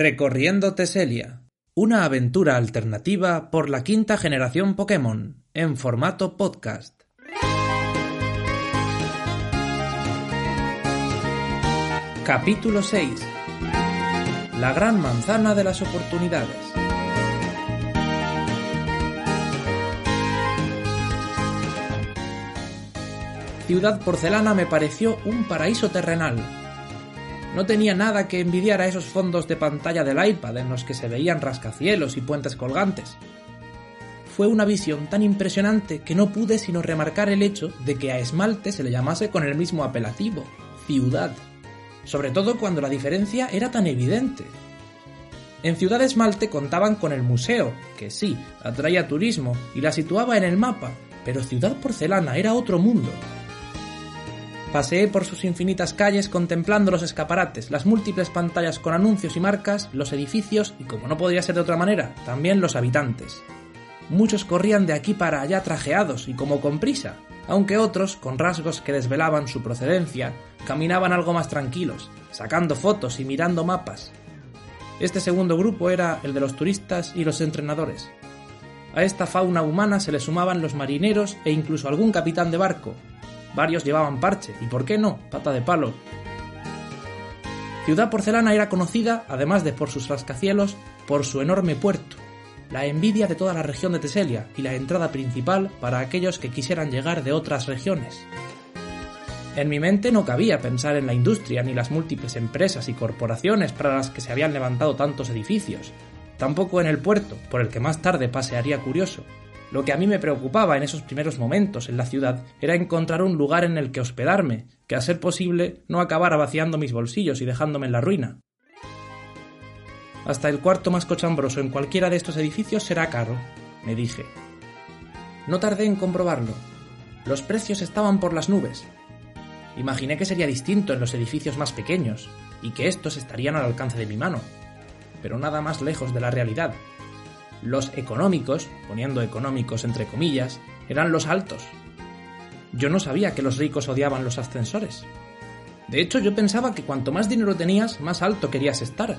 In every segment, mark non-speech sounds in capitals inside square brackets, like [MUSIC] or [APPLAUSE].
Recorriendo Teselia. Una aventura alternativa por la quinta generación Pokémon, en formato podcast. Capítulo 6. La gran manzana de las oportunidades. Ciudad Porcelana me pareció un paraíso terrenal. No tenía nada que envidiar a esos fondos de pantalla del iPad en los que se veían rascacielos y puentes colgantes. Fue una visión tan impresionante que no pude sino remarcar el hecho de que a esmalte se le llamase con el mismo apelativo, ciudad sobre todo cuando la diferencia era tan evidente. En Ciudad Esmalte contaban con el museo, que sí, atraía turismo y la situaba en el mapa, pero Ciudad Porcelana era otro mundo. Paseé por sus infinitas calles contemplando los escaparates, las múltiples pantallas con anuncios y marcas, los edificios y, como no podría ser de otra manera, también los habitantes. Muchos corrían de aquí para allá trajeados y como con prisa, aunque otros, con rasgos que desvelaban su procedencia, caminaban algo más tranquilos, sacando fotos y mirando mapas. Este segundo grupo era el de los turistas y los entrenadores. A esta fauna humana se le sumaban los marineros e incluso algún capitán de barco. Varios llevaban parche y, por qué no, pata de palo. Ciudad Porcelana era conocida, además de por sus rascacielos, por su enorme puerto, la envidia de toda la región de Teselia y la entrada principal para aquellos que quisieran llegar de otras regiones. En mi mente no cabía pensar en la industria ni las múltiples empresas y corporaciones para las que se habían levantado tantos edificios, tampoco en el puerto, por el que más tarde pasearía curioso. Lo que a mí me preocupaba en esos primeros momentos en la ciudad era encontrar un lugar en el que hospedarme, que a ser posible no acabara vaciando mis bolsillos y dejándome en la ruina. Hasta el cuarto más cochambroso en cualquiera de estos edificios será caro, me dije. No tardé en comprobarlo. Los precios estaban por las nubes. Imaginé que sería distinto en los edificios más pequeños, y que estos estarían al alcance de mi mano. Pero nada más lejos de la realidad. Los económicos, poniendo económicos entre comillas, eran los altos. Yo no sabía que los ricos odiaban los ascensores. De hecho, yo pensaba que cuanto más dinero tenías, más alto querías estar,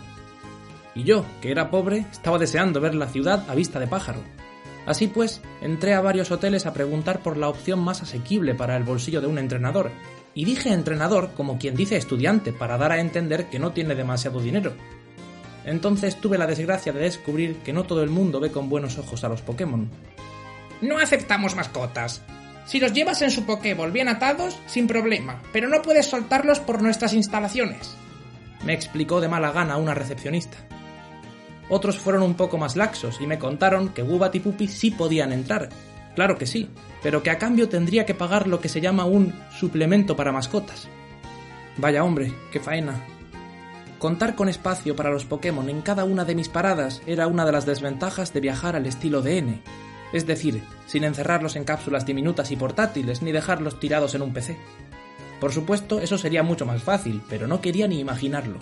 y yo, que era pobre, estaba deseando ver la ciudad a vista de pájaro. Así pues, entré a varios hoteles a preguntar por la opción más asequible para el bolsillo de un entrenador, y dije entrenador como quien dice estudiante para dar a entender que no tiene demasiado dinero. Entonces tuve la desgracia de descubrir que no todo el mundo ve con buenos ojos a los Pokémon. No aceptamos mascotas. Si los llevas en su Pokéball bien atados, sin problema, pero no puedes soltarlos por nuestras instalaciones. Me explicó de mala gana una recepcionista. Otros fueron un poco más laxos y me contaron que Gubat y Pupi sí podían entrar. Claro que sí, pero que a cambio tendría que pagar lo que se llama un suplemento para mascotas. Vaya hombre, qué faena. Contar con espacio para los Pokémon en cada una de mis paradas era una de las desventajas de viajar al estilo DN, es decir, sin encerrarlos en cápsulas diminutas y portátiles ni dejarlos tirados en un PC. Por supuesto, eso sería mucho más fácil, pero no quería ni imaginarlo.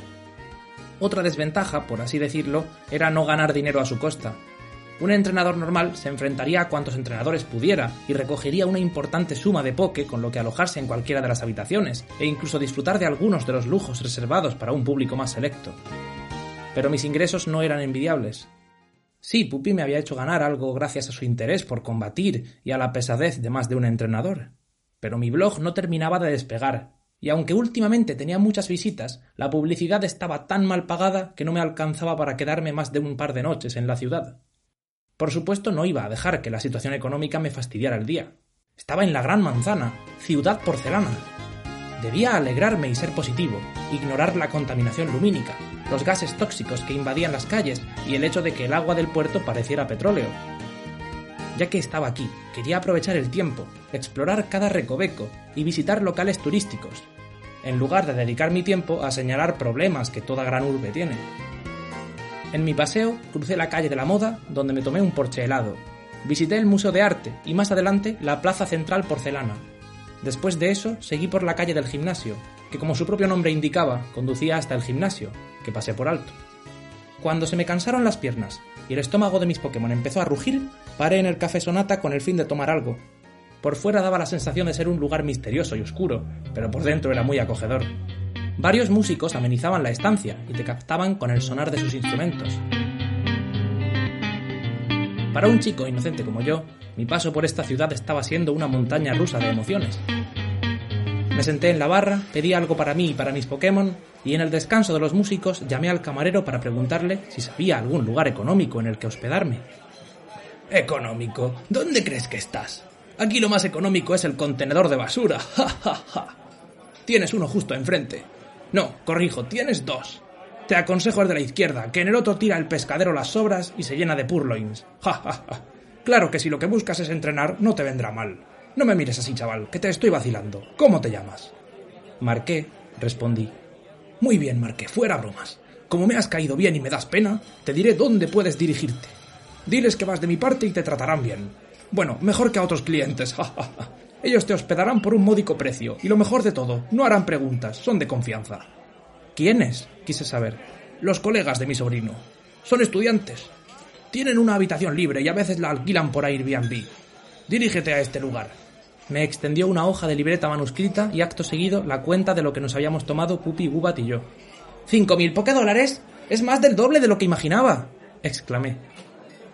Otra desventaja, por así decirlo, era no ganar dinero a su costa. Un entrenador normal se enfrentaría a cuantos entrenadores pudiera y recogería una importante suma de poke con lo que alojarse en cualquiera de las habitaciones e incluso disfrutar de algunos de los lujos reservados para un público más selecto. Pero mis ingresos no eran envidiables. Sí, Pupi me había hecho ganar algo gracias a su interés por combatir y a la pesadez de más de un entrenador. Pero mi blog no terminaba de despegar y aunque últimamente tenía muchas visitas, la publicidad estaba tan mal pagada que no me alcanzaba para quedarme más de un par de noches en la ciudad. Por supuesto no iba a dejar que la situación económica me fastidiara el día. Estaba en la Gran Manzana, ciudad porcelana. Debía alegrarme y ser positivo, ignorar la contaminación lumínica, los gases tóxicos que invadían las calles y el hecho de que el agua del puerto pareciera petróleo. Ya que estaba aquí, quería aprovechar el tiempo, explorar cada recoveco y visitar locales turísticos, en lugar de dedicar mi tiempo a señalar problemas que toda gran urbe tiene. En mi paseo crucé la calle de la moda, donde me tomé un porche helado. Visité el Museo de Arte y más adelante la Plaza Central Porcelana. Después de eso seguí por la calle del gimnasio, que como su propio nombre indicaba, conducía hasta el gimnasio, que pasé por alto. Cuando se me cansaron las piernas y el estómago de mis Pokémon empezó a rugir, paré en el Café Sonata con el fin de tomar algo. Por fuera daba la sensación de ser un lugar misterioso y oscuro, pero por dentro era muy acogedor. Varios músicos amenizaban la estancia y te captaban con el sonar de sus instrumentos. Para un chico inocente como yo, mi paso por esta ciudad estaba siendo una montaña rusa de emociones. Me senté en la barra, pedí algo para mí y para mis Pokémon, y en el descanso de los músicos llamé al camarero para preguntarle si sabía algún lugar económico en el que hospedarme. ¿Económico? ¿Dónde crees que estás? Aquí lo más económico es el contenedor de basura. [LAUGHS] ¡Ja, ja, ja! Tienes uno justo enfrente. No, corrijo, tienes dos. Te aconsejo el de la izquierda, que en el otro tira el pescadero las sobras y se llena de purloins. [LAUGHS] Ja, ja, ja. Claro que si lo que buscas es entrenar, no te vendrá mal. No me mires así, chaval, que te estoy vacilando. ¿Cómo te llamas? Marqué, respondí. Muy bien, Marqué, fuera bromas. Como me has caído bien y me das pena, te diré dónde puedes dirigirte. Diles que vas de mi parte y te tratarán bien. Bueno, mejor que a otros clientes. [LAUGHS] Ellos te hospedarán por un módico precio, y lo mejor de todo, no harán preguntas, son de confianza. ¿Quiénes? quise saber. Los colegas de mi sobrino. Son estudiantes. Tienen una habitación libre y a veces la alquilan por Airbnb. Dirígete a este lugar. Me extendió una hoja de libreta manuscrita y acto seguido la cuenta de lo que nos habíamos tomado Pupi, Gubat y yo. ¿Cinco mil dólares? Es más del doble de lo que imaginaba, exclamé.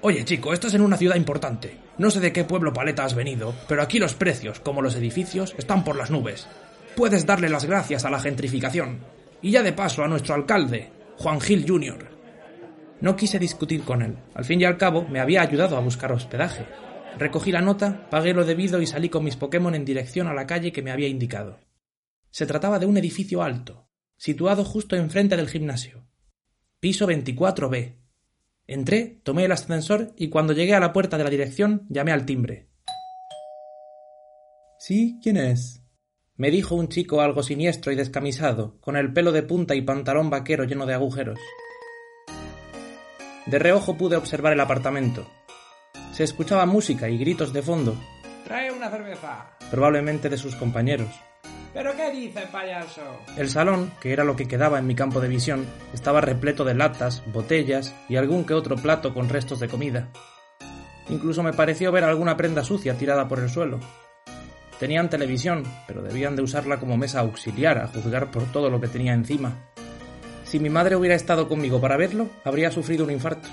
Oye, chico, estás en una ciudad importante. No sé de qué pueblo paleta has venido, pero aquí los precios, como los edificios, están por las nubes. Puedes darle las gracias a la gentrificación. Y ya de paso a nuestro alcalde, Juan Gil Jr. No quise discutir con él. Al fin y al cabo, me había ayudado a buscar hospedaje. Recogí la nota, pagué lo debido y salí con mis Pokémon en dirección a la calle que me había indicado. Se trataba de un edificio alto, situado justo enfrente del gimnasio. Piso 24B. Entré, tomé el ascensor y cuando llegué a la puerta de la dirección llamé al timbre. ¿Sí? ¿Quién es? Me dijo un chico algo siniestro y descamisado, con el pelo de punta y pantalón vaquero lleno de agujeros. De reojo pude observar el apartamento. Se escuchaba música y gritos de fondo. Trae una cerveza. Probablemente de sus compañeros. ¿Pero qué dice, payaso? El salón, que era lo que quedaba en mi campo de visión, estaba repleto de latas, botellas y algún que otro plato con restos de comida. Incluso me pareció ver alguna prenda sucia tirada por el suelo. Tenían televisión, pero debían de usarla como mesa auxiliar a juzgar por todo lo que tenía encima. Si mi madre hubiera estado conmigo para verlo, habría sufrido un infarto.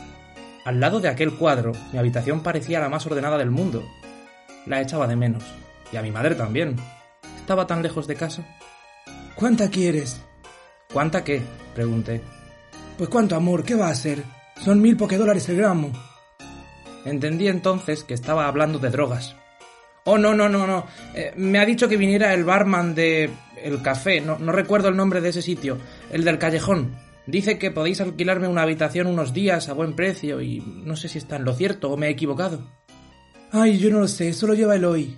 Al lado de aquel cuadro, mi habitación parecía la más ordenada del mundo. La echaba de menos. Y a mi madre también. Estaba tan lejos de casa. ¿Cuánta quieres? ¿Cuánta qué? pregunté. Pues cuánto amor, ¿qué va a ser? Son mil dólares el gramo. Entendí entonces que estaba hablando de drogas. Oh, no, no, no, no. Eh, me ha dicho que viniera el barman de... el café. No, no recuerdo el nombre de ese sitio. El del callejón. Dice que podéis alquilarme una habitación unos días a buen precio y no sé si está en lo cierto o me he equivocado. Ay, yo no lo sé, solo lleva el hoy.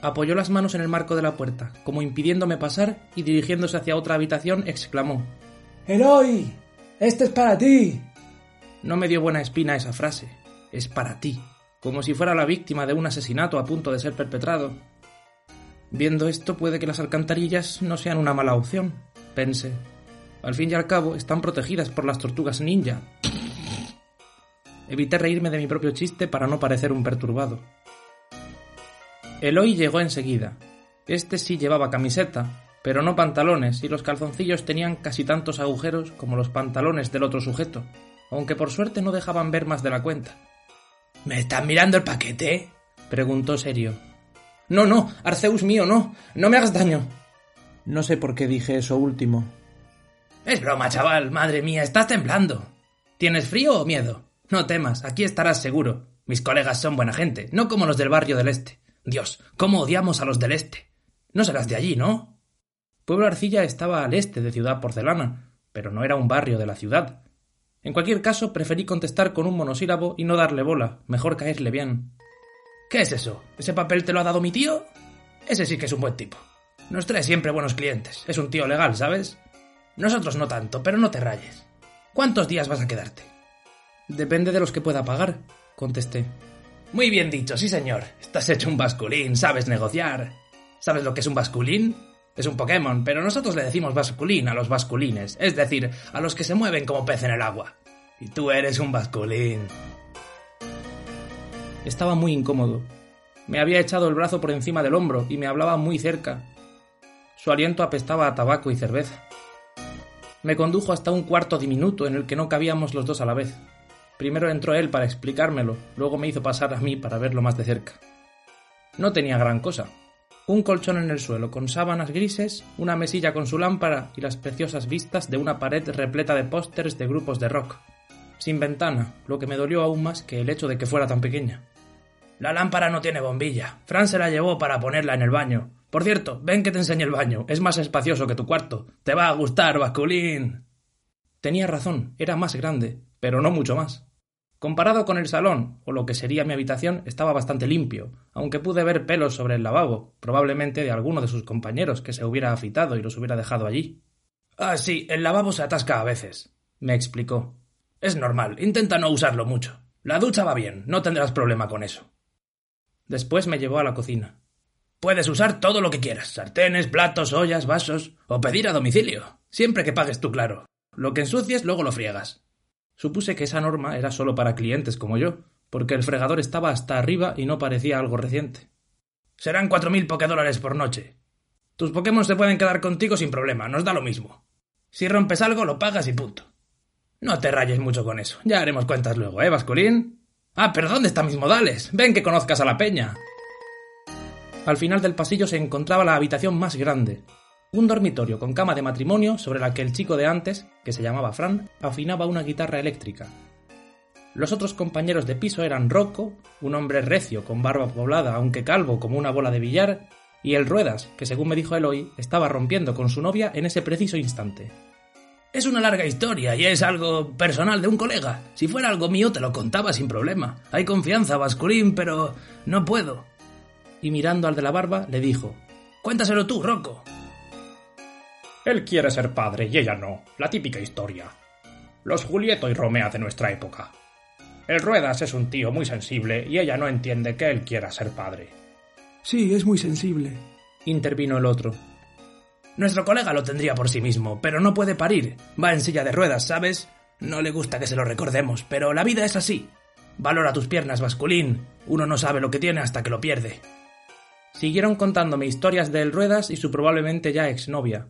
Apoyó las manos en el marco de la puerta, como impidiéndome pasar, y dirigiéndose hacia otra habitación, exclamó Eloy, este es para ti. No me dio buena espina esa frase. Es para ti, como si fuera la víctima de un asesinato a punto de ser perpetrado. Viendo esto, puede que las alcantarillas no sean una mala opción, pensé. Al fin y al cabo, están protegidas por las tortugas ninja. Evité reírme de mi propio chiste para no parecer un perturbado. Eloy llegó enseguida. Este sí llevaba camiseta, pero no pantalones, y los calzoncillos tenían casi tantos agujeros como los pantalones del otro sujeto, aunque por suerte no dejaban ver más de la cuenta. ¿Me estás mirando el paquete? preguntó serio. No, no, Arceus mío, no, no me hagas daño. No sé por qué dije eso último, es broma, chaval. Madre mía, estás temblando. ¿Tienes frío o miedo? No temas, aquí estarás seguro. Mis colegas son buena gente, no como los del barrio del este. Dios, cómo odiamos a los del este. No serás de allí, ¿no? Pueblo Arcilla estaba al este de Ciudad Porcelana, pero no era un barrio de la ciudad. En cualquier caso, preferí contestar con un monosílabo y no darle bola, mejor caerle bien. ¿Qué es eso? ¿Ese papel te lo ha dado mi tío? Ese sí que es un buen tipo. Nos trae siempre buenos clientes. Es un tío legal, ¿sabes? Nosotros no tanto, pero no te rayes. ¿Cuántos días vas a quedarte? Depende de los que pueda pagar, contesté. Muy bien dicho, sí señor. Estás hecho un basculín, sabes negociar. ¿Sabes lo que es un basculín? Es un Pokémon, pero nosotros le decimos basculín a los basculines, es decir, a los que se mueven como pez en el agua. Y tú eres un basculín. Estaba muy incómodo. Me había echado el brazo por encima del hombro y me hablaba muy cerca. Su aliento apestaba a tabaco y cerveza. Me condujo hasta un cuarto diminuto en el que no cabíamos los dos a la vez. Primero entró él para explicármelo, luego me hizo pasar a mí para verlo más de cerca. No tenía gran cosa. Un colchón en el suelo con sábanas grises, una mesilla con su lámpara y las preciosas vistas de una pared repleta de pósters de grupos de rock. Sin ventana, lo que me dolió aún más que el hecho de que fuera tan pequeña. La lámpara no tiene bombilla. Fran se la llevó para ponerla en el baño. Por cierto, ven que te enseñe el baño. Es más espacioso que tu cuarto. Te va a gustar, Basculín. Tenía razón, era más grande, pero no mucho más. Comparado con el salón, o lo que sería mi habitación, estaba bastante limpio, aunque pude ver pelos sobre el lavabo, probablemente de alguno de sus compañeros que se hubiera afitado y los hubiera dejado allí. Ah, sí, el lavabo se atasca a veces, me explicó. Es normal, intenta no usarlo mucho. La ducha va bien, no tendrás problema con eso. Después me llevó a la cocina. Puedes usar todo lo que quieras, sartenes, platos, ollas, vasos, o pedir a domicilio, siempre que pagues tú claro. Lo que ensucies luego lo friegas. Supuse que esa norma era solo para clientes como yo, porque el fregador estaba hasta arriba y no parecía algo reciente. Serán cuatro mil dólares por noche. Tus Pokémon se pueden quedar contigo sin problema, nos da lo mismo. Si rompes algo, lo pagas y punto. No te rayes mucho con eso. Ya haremos cuentas luego, ¿eh, Vasculín? Ah, pero ¿dónde están mis modales? Ven que conozcas a la peña. Al final del pasillo se encontraba la habitación más grande, un dormitorio con cama de matrimonio sobre la que el chico de antes, que se llamaba Fran, afinaba una guitarra eléctrica. Los otros compañeros de piso eran Rocco, un hombre recio con barba poblada aunque calvo como una bola de billar, y el Ruedas, que según me dijo Eloy, estaba rompiendo con su novia en ese preciso instante. Es una larga historia y es algo personal de un colega. Si fuera algo mío te lo contaba sin problema. Hay confianza, Basculín, pero no puedo. Y mirando al de la barba, le dijo Cuéntaselo tú, Rocco. Él quiere ser padre y ella no. La típica historia. Los Julieto y Romea de nuestra época. El Ruedas es un tío muy sensible y ella no entiende que él quiera ser padre. Sí, es muy sensible, intervino el otro. Nuestro colega lo tendría por sí mismo, pero no puede parir. Va en silla de ruedas, ¿sabes? No le gusta que se lo recordemos, pero la vida es así. Valora tus piernas, Basculín. Uno no sabe lo que tiene hasta que lo pierde. Siguieron contándome historias de El Ruedas y su probablemente ya exnovia,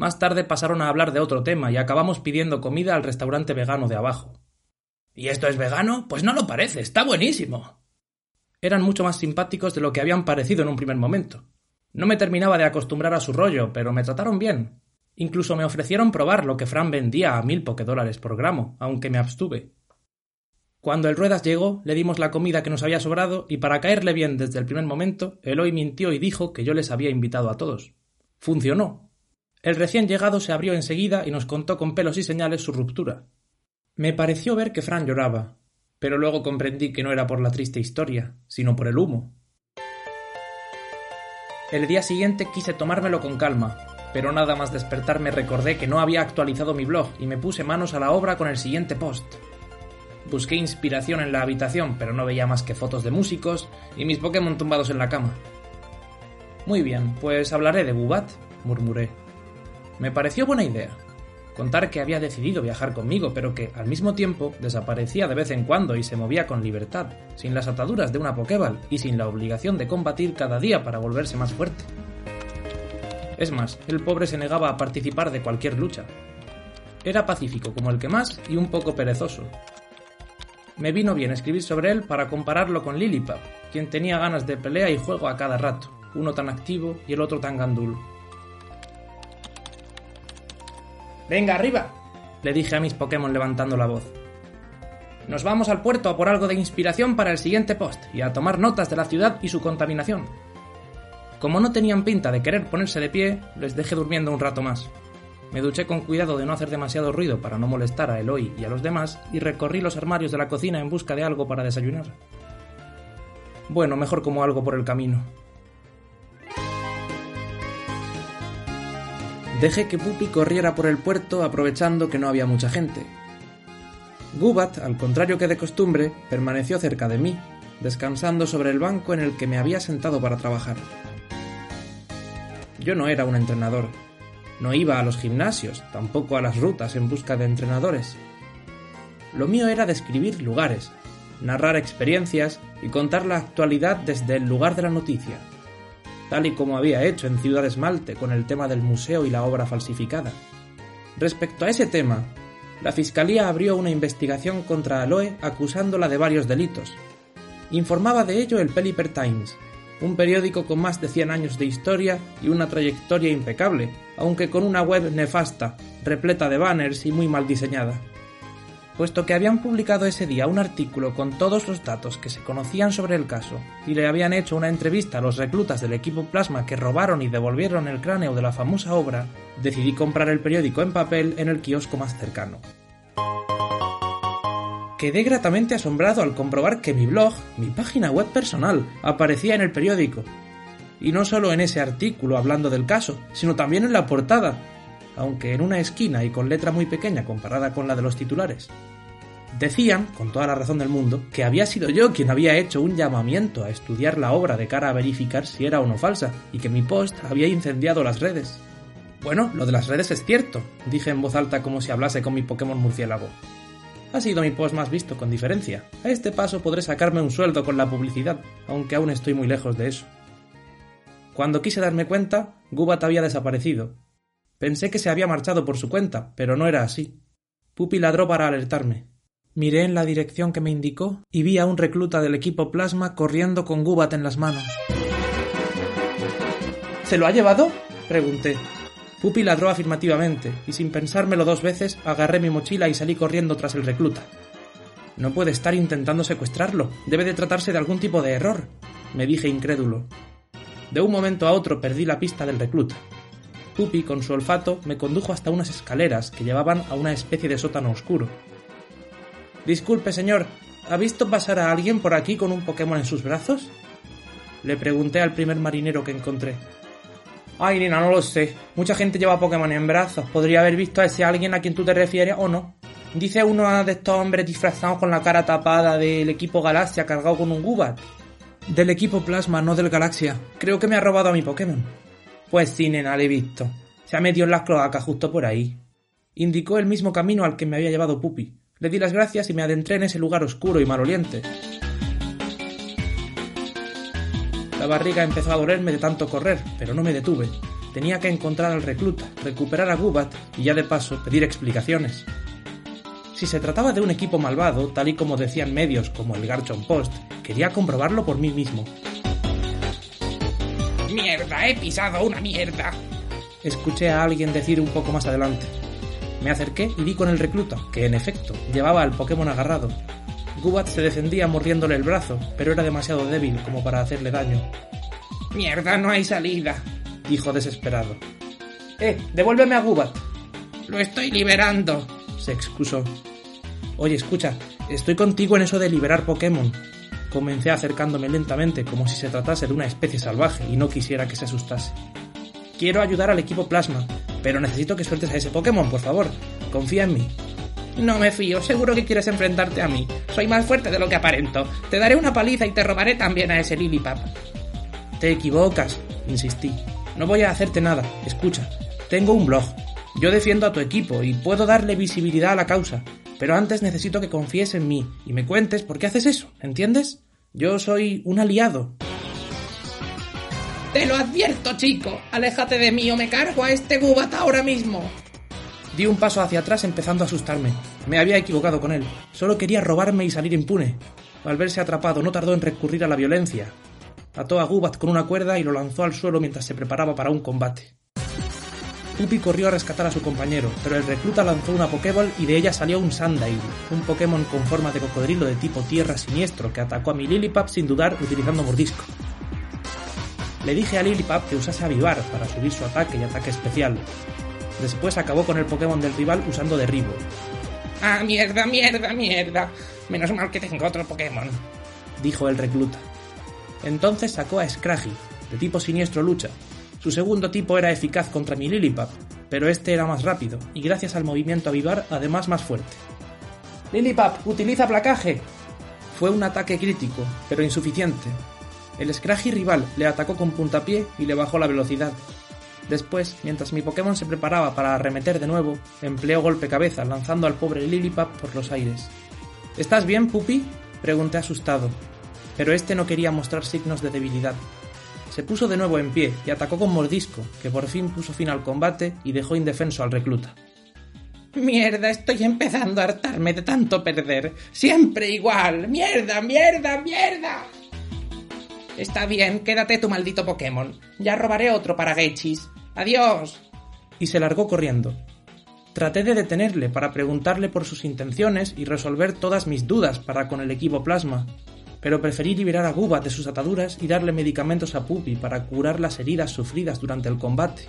más tarde pasaron a hablar de otro tema y acabamos pidiendo comida al restaurante vegano de abajo. ¿Y esto es vegano? Pues no lo parece, está buenísimo. Eran mucho más simpáticos de lo que habían parecido en un primer momento. No me terminaba de acostumbrar a su rollo, pero me trataron bien. Incluso me ofrecieron probar lo que Fran vendía a mil dólares por gramo, aunque me abstuve. Cuando el Ruedas llegó, le dimos la comida que nos había sobrado y para caerle bien desde el primer momento, Eloy mintió y dijo que yo les había invitado a todos. Funcionó, el recién llegado se abrió enseguida y nos contó con pelos y señales su ruptura. Me pareció ver que Fran lloraba, pero luego comprendí que no era por la triste historia, sino por el humo. El día siguiente quise tomármelo con calma, pero nada más despertarme recordé que no había actualizado mi blog y me puse manos a la obra con el siguiente post. Busqué inspiración en la habitación, pero no veía más que fotos de músicos y mis Pokémon tumbados en la cama. Muy bien, pues hablaré de Bubat, murmuré. Me pareció buena idea. Contar que había decidido viajar conmigo, pero que, al mismo tiempo, desaparecía de vez en cuando y se movía con libertad, sin las ataduras de una Pokéball y sin la obligación de combatir cada día para volverse más fuerte. Es más, el pobre se negaba a participar de cualquier lucha. Era pacífico como el que más y un poco perezoso. Me vino bien escribir sobre él para compararlo con Lilipap, quien tenía ganas de pelea y juego a cada rato, uno tan activo y el otro tan gandul. Venga, arriba, le dije a mis Pokémon levantando la voz. Nos vamos al puerto a por algo de inspiración para el siguiente post y a tomar notas de la ciudad y su contaminación. Como no tenían pinta de querer ponerse de pie, les dejé durmiendo un rato más. Me duché con cuidado de no hacer demasiado ruido para no molestar a Eloy y a los demás y recorrí los armarios de la cocina en busca de algo para desayunar. Bueno, mejor como algo por el camino. Dejé que Pupi corriera por el puerto aprovechando que no había mucha gente. Gubat, al contrario que de costumbre, permaneció cerca de mí, descansando sobre el banco en el que me había sentado para trabajar. Yo no era un entrenador. No iba a los gimnasios, tampoco a las rutas en busca de entrenadores. Lo mío era describir lugares, narrar experiencias y contar la actualidad desde el lugar de la noticia, tal y como había hecho en Ciudad Esmalte con el tema del museo y la obra falsificada. Respecto a ese tema, la Fiscalía abrió una investigación contra Aloe acusándola de varios delitos. Informaba de ello el Pelipper Times, un periódico con más de 100 años de historia y una trayectoria impecable, aunque con una web nefasta, repleta de banners y muy mal diseñada. Puesto que habían publicado ese día un artículo con todos los datos que se conocían sobre el caso y le habían hecho una entrevista a los reclutas del equipo Plasma que robaron y devolvieron el cráneo de la famosa obra, decidí comprar el periódico en papel en el kiosco más cercano. Quedé gratamente asombrado al comprobar que mi blog, mi página web personal, aparecía en el periódico. Y no solo en ese artículo hablando del caso, sino también en la portada, aunque en una esquina y con letra muy pequeña comparada con la de los titulares. Decían, con toda la razón del mundo, que había sido yo quien había hecho un llamamiento a estudiar la obra de cara a verificar si era o no falsa, y que mi post había incendiado las redes. Bueno, lo de las redes es cierto, dije en voz alta como si hablase con mi Pokémon murciélago. Ha sido mi post más visto con diferencia. A este paso podré sacarme un sueldo con la publicidad, aunque aún estoy muy lejos de eso. Cuando quise darme cuenta, Gubat había desaparecido. Pensé que se había marchado por su cuenta, pero no era así. Pupi ladró para alertarme. Miré en la dirección que me indicó y vi a un recluta del equipo Plasma corriendo con Gubat en las manos. ¿Se lo ha llevado? pregunté. Pupi ladró afirmativamente, y sin pensármelo dos veces, agarré mi mochila y salí corriendo tras el recluta. No puede estar intentando secuestrarlo, debe de tratarse de algún tipo de error, me dije incrédulo. De un momento a otro perdí la pista del recluta. Pupi, con su olfato, me condujo hasta unas escaleras que llevaban a una especie de sótano oscuro. Disculpe, señor, ¿ha visto pasar a alguien por aquí con un Pokémon en sus brazos? Le pregunté al primer marinero que encontré. Ay, Nina, no lo sé. Mucha gente lleva Pokémon en brazos. Podría haber visto a ese alguien a quien tú te refieres o no. Dice uno de estos hombres disfrazados con la cara tapada del equipo Galaxia cargado con un Gubat. Del equipo Plasma, no del Galaxia. Creo que me ha robado a mi Pokémon. Pues sí, nena, le he visto. Se ha metido en las cloacas justo por ahí. Indicó el mismo camino al que me había llevado Pupi. Le di las gracias y me adentré en ese lugar oscuro y maloliente. La barriga empezó a dolerme de tanto correr, pero no me detuve. Tenía que encontrar al recluta, recuperar a Gubat y ya de paso pedir explicaciones. Si se trataba de un equipo malvado, tal y como decían medios como el Garchon Post, quería comprobarlo por mí mismo. ¡Mierda! ¡He pisado una mierda! Escuché a alguien decir un poco más adelante. Me acerqué y vi con el recluta, que en efecto llevaba al Pokémon agarrado, Gubat se defendía mordiéndole el brazo, pero era demasiado débil como para hacerle daño. Mierda, no hay salida, dijo desesperado. Eh, devuélveme a Gubat. Lo estoy liberando, se excusó. Oye, escucha, estoy contigo en eso de liberar Pokémon. Comencé acercándome lentamente como si se tratase de una especie salvaje y no quisiera que se asustase. Quiero ayudar al equipo Plasma, pero necesito que sueltes a ese Pokémon, por favor. Confía en mí. No me fío, seguro que quieres enfrentarte a mí. Soy más fuerte de lo que aparento. Te daré una paliza y te robaré también a ese Lilipap. Te equivocas, insistí. No voy a hacerte nada. Escucha, tengo un blog. Yo defiendo a tu equipo y puedo darle visibilidad a la causa. Pero antes necesito que confíes en mí y me cuentes por qué haces eso, ¿entiendes? Yo soy un aliado. Te lo advierto, chico. Aléjate de mí o me cargo a este Gubat ahora mismo. Di un paso hacia atrás empezando a asustarme. Me había equivocado con él. Solo quería robarme y salir impune. Al verse atrapado no tardó en recurrir a la violencia. Ató a Gubat con una cuerda y lo lanzó al suelo mientras se preparaba para un combate. Pupi corrió a rescatar a su compañero, pero el recluta lanzó una Pokéball y de ella salió un Sandile, un Pokémon con forma de cocodrilo de tipo tierra siniestro que atacó a mi Lilipap sin dudar utilizando mordisco. Le dije a Lilipap que usase Avivar para subir su ataque y ataque especial, Después acabó con el Pokémon del rival usando Derribo. ¡Ah, mierda, mierda, mierda! Menos mal que tengo otro Pokémon. Dijo el recluta. Entonces sacó a Scraggy, de tipo siniestro lucha. Su segundo tipo era eficaz contra mi Lilipap, pero este era más rápido y gracias al movimiento avivar además más fuerte. Lilipap, utiliza placaje. Fue un ataque crítico, pero insuficiente. El Scraggy rival le atacó con puntapié y le bajó la velocidad. Después, mientras mi Pokémon se preparaba para arremeter de nuevo, empleó golpe cabeza, lanzando al pobre Lilipap por los aires. ¿Estás bien, Pupi? pregunté asustado, pero este no quería mostrar signos de debilidad. Se puso de nuevo en pie y atacó con mordisco, que por fin puso fin al combate y dejó indefenso al recluta. Mierda, estoy empezando a hartarme de tanto perder. Siempre igual. Mierda, mierda, mierda. Está bien, quédate tu maldito Pokémon. Ya robaré otro para Gechis. Adiós. Y se largó corriendo. Traté de detenerle para preguntarle por sus intenciones y resolver todas mis dudas para con el equipo plasma, pero preferí liberar a Gubat de sus ataduras y darle medicamentos a Puppy para curar las heridas sufridas durante el combate.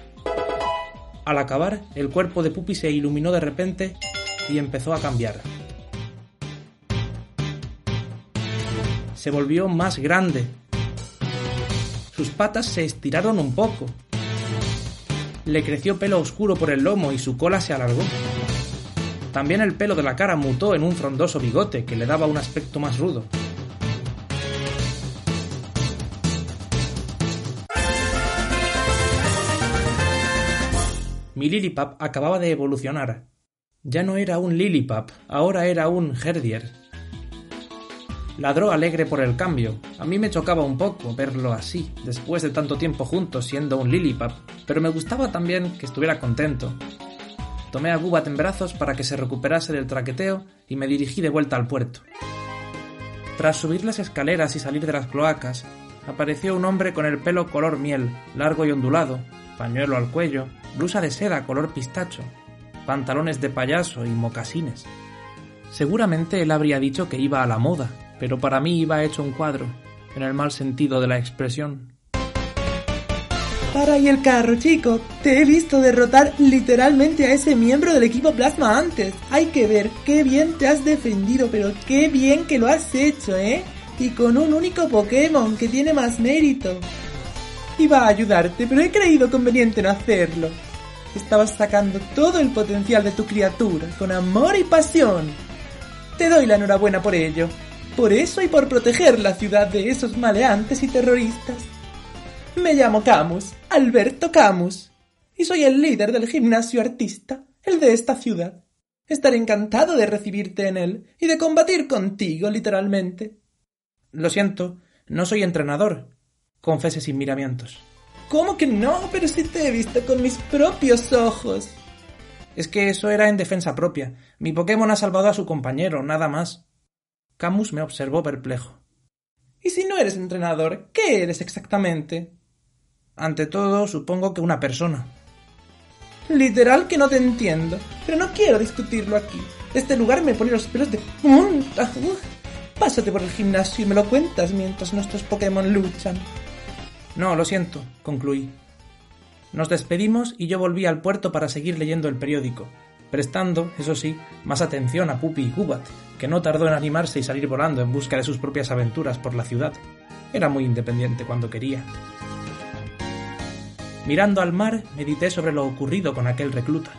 Al acabar, el cuerpo de Puppy se iluminó de repente y empezó a cambiar. Se volvió más grande. Sus patas se estiraron un poco. Le creció pelo oscuro por el lomo y su cola se alargó. También el pelo de la cara mutó en un frondoso bigote que le daba un aspecto más rudo. Mi Lilipap acababa de evolucionar. Ya no era un Lilipap, ahora era un Herdier. Ladró alegre por el cambio. A mí me chocaba un poco verlo así, después de tanto tiempo juntos siendo un Lilipap, pero me gustaba también que estuviera contento. Tomé a Gubat en brazos para que se recuperase del traqueteo y me dirigí de vuelta al puerto. Tras subir las escaleras y salir de las cloacas, apareció un hombre con el pelo color miel, largo y ondulado, pañuelo al cuello, blusa de seda color pistacho, pantalones de payaso y mocasines. Seguramente él habría dicho que iba a la moda, pero para mí iba hecho un cuadro, en el mal sentido de la expresión. Para ahí el carro, chico. Te he visto derrotar literalmente a ese miembro del equipo Plasma antes. Hay que ver qué bien te has defendido, pero qué bien que lo has hecho, ¿eh? Y con un único Pokémon que tiene más mérito. Iba a ayudarte, pero he creído conveniente no hacerlo. Estabas sacando todo el potencial de tu criatura, con amor y pasión. Te doy la enhorabuena por ello. Por eso y por proteger la ciudad de esos maleantes y terroristas. Me llamo Camus, Alberto Camus, y soy el líder del gimnasio artista, el de esta ciudad. Estaré encantado de recibirte en él y de combatir contigo, literalmente. Lo siento, no soy entrenador, confese sin miramientos. ¿Cómo que no? Pero si te he visto con mis propios ojos. Es que eso era en defensa propia. Mi Pokémon ha salvado a su compañero, nada más. Camus me observó perplejo. ¿Y si no eres entrenador, qué eres exactamente? Ante todo, supongo que una persona. Literal que no te entiendo, pero no quiero discutirlo aquí. Este lugar me pone los pelos de punta. Pásate por el gimnasio y me lo cuentas mientras nuestros Pokémon luchan. No, lo siento, concluí. Nos despedimos y yo volví al puerto para seguir leyendo el periódico, prestando, eso sí, más atención a Pupi y Gubat, que no tardó en animarse y salir volando en busca de sus propias aventuras por la ciudad. Era muy independiente cuando quería. Mirando al mar, medité sobre lo ocurrido con aquel recluta.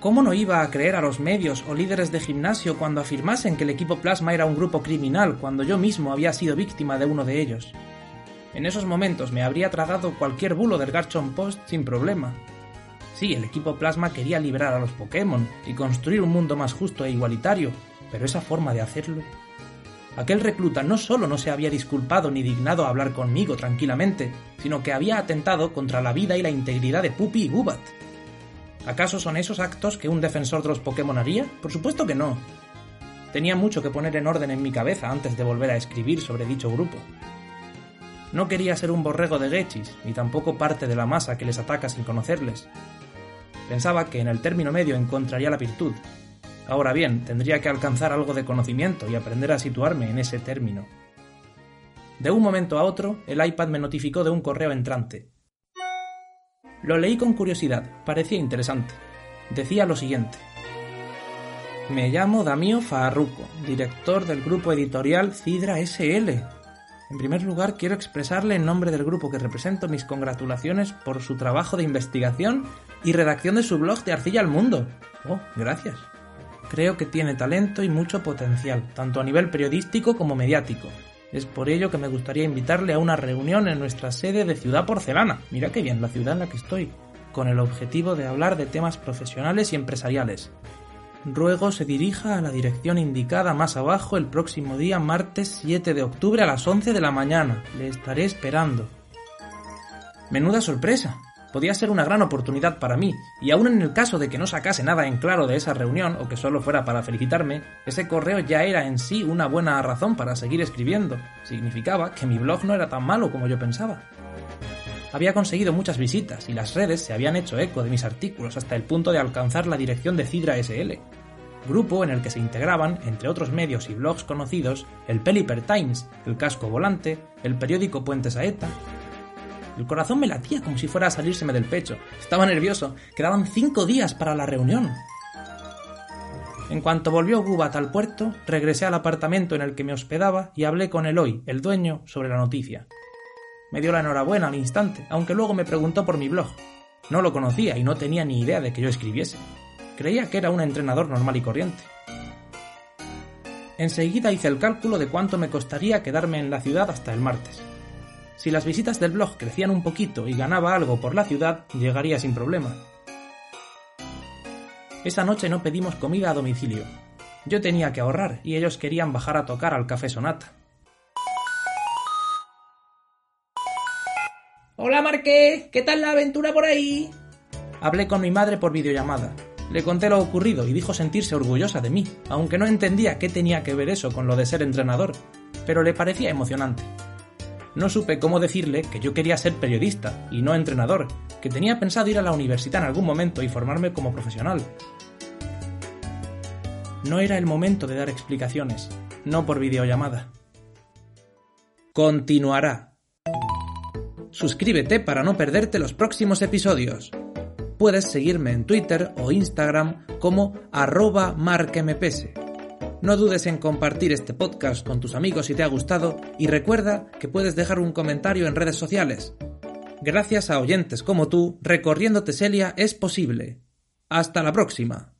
¿Cómo no iba a creer a los medios o líderes de gimnasio cuando afirmasen que el equipo Plasma era un grupo criminal cuando yo mismo había sido víctima de uno de ellos? En esos momentos me habría tragado cualquier bulo del Garchomp Post sin problema. Sí, el equipo Plasma quería liberar a los Pokémon y construir un mundo más justo e igualitario, pero esa forma de hacerlo. Aquel recluta no solo no se había disculpado ni dignado a hablar conmigo tranquilamente, sino que había atentado contra la vida y la integridad de Puppy y Gubat. ¿Acaso son esos actos que un defensor de los Pokémon haría? Por supuesto que no. Tenía mucho que poner en orden en mi cabeza antes de volver a escribir sobre dicho grupo. No quería ser un borrego de Gechis, ni tampoco parte de la masa que les ataca sin conocerles. Pensaba que en el término medio encontraría la virtud. Ahora bien, tendría que alcanzar algo de conocimiento y aprender a situarme en ese término. De un momento a otro, el iPad me notificó de un correo entrante. Lo leí con curiosidad, parecía interesante. Decía lo siguiente. Me llamo Damio Farruco, director del grupo editorial Cidra SL, En primer lugar, quiero expresarle en nombre del grupo que represento mis congratulaciones por su trabajo de investigación y redacción de su blog de Arcilla al Mundo. Oh, gracias. Creo que tiene talento y mucho potencial, tanto a nivel periodístico como mediático. Es por ello que me gustaría invitarle a una reunión en nuestra sede de Ciudad Porcelana. Mira qué bien, la ciudad en la que estoy. Con el objetivo de hablar de temas profesionales y empresariales. Ruego se dirija a la dirección indicada más abajo el próximo día martes 7 de octubre a las 11 de la mañana. Le estaré esperando. Menuda sorpresa podía ser una gran oportunidad para mí, y aun en el caso de que no sacase nada en claro de esa reunión o que solo fuera para felicitarme, ese correo ya era en sí una buena razón para seguir escribiendo. Significaba que mi blog no era tan malo como yo pensaba. Había conseguido muchas visitas y las redes se habían hecho eco de mis artículos hasta el punto de alcanzar la dirección de Cidra SL, grupo en el que se integraban, entre otros medios y blogs conocidos, el Peliper Times, el Casco Volante, el periódico Puente Saeta, el corazón me latía como si fuera a salírseme del pecho. Estaba nervioso. Quedaban cinco días para la reunión. En cuanto volvió Gubat al puerto, regresé al apartamento en el que me hospedaba y hablé con Eloy, el dueño, sobre la noticia. Me dio la enhorabuena al instante, aunque luego me preguntó por mi blog. No lo conocía y no tenía ni idea de que yo escribiese. Creía que era un entrenador normal y corriente. Enseguida hice el cálculo de cuánto me costaría quedarme en la ciudad hasta el martes. Si las visitas del blog crecían un poquito y ganaba algo por la ciudad, llegaría sin problema. Esa noche no pedimos comida a domicilio. Yo tenía que ahorrar y ellos querían bajar a tocar al café Sonata. Hola Marqués, ¿qué tal la aventura por ahí? Hablé con mi madre por videollamada. Le conté lo ocurrido y dijo sentirse orgullosa de mí, aunque no entendía qué tenía que ver eso con lo de ser entrenador, pero le parecía emocionante no supe cómo decirle que yo quería ser periodista y no entrenador, que tenía pensado ir a la universidad en algún momento y formarme como profesional. No era el momento de dar explicaciones, no por videollamada. Continuará. Suscríbete para no perderte los próximos episodios. Puedes seguirme en Twitter o Instagram como arroba marquemepese. No dudes en compartir este podcast con tus amigos si te ha gustado y recuerda que puedes dejar un comentario en redes sociales. Gracias a oyentes como tú, recorriendo Teselia es posible. Hasta la próxima.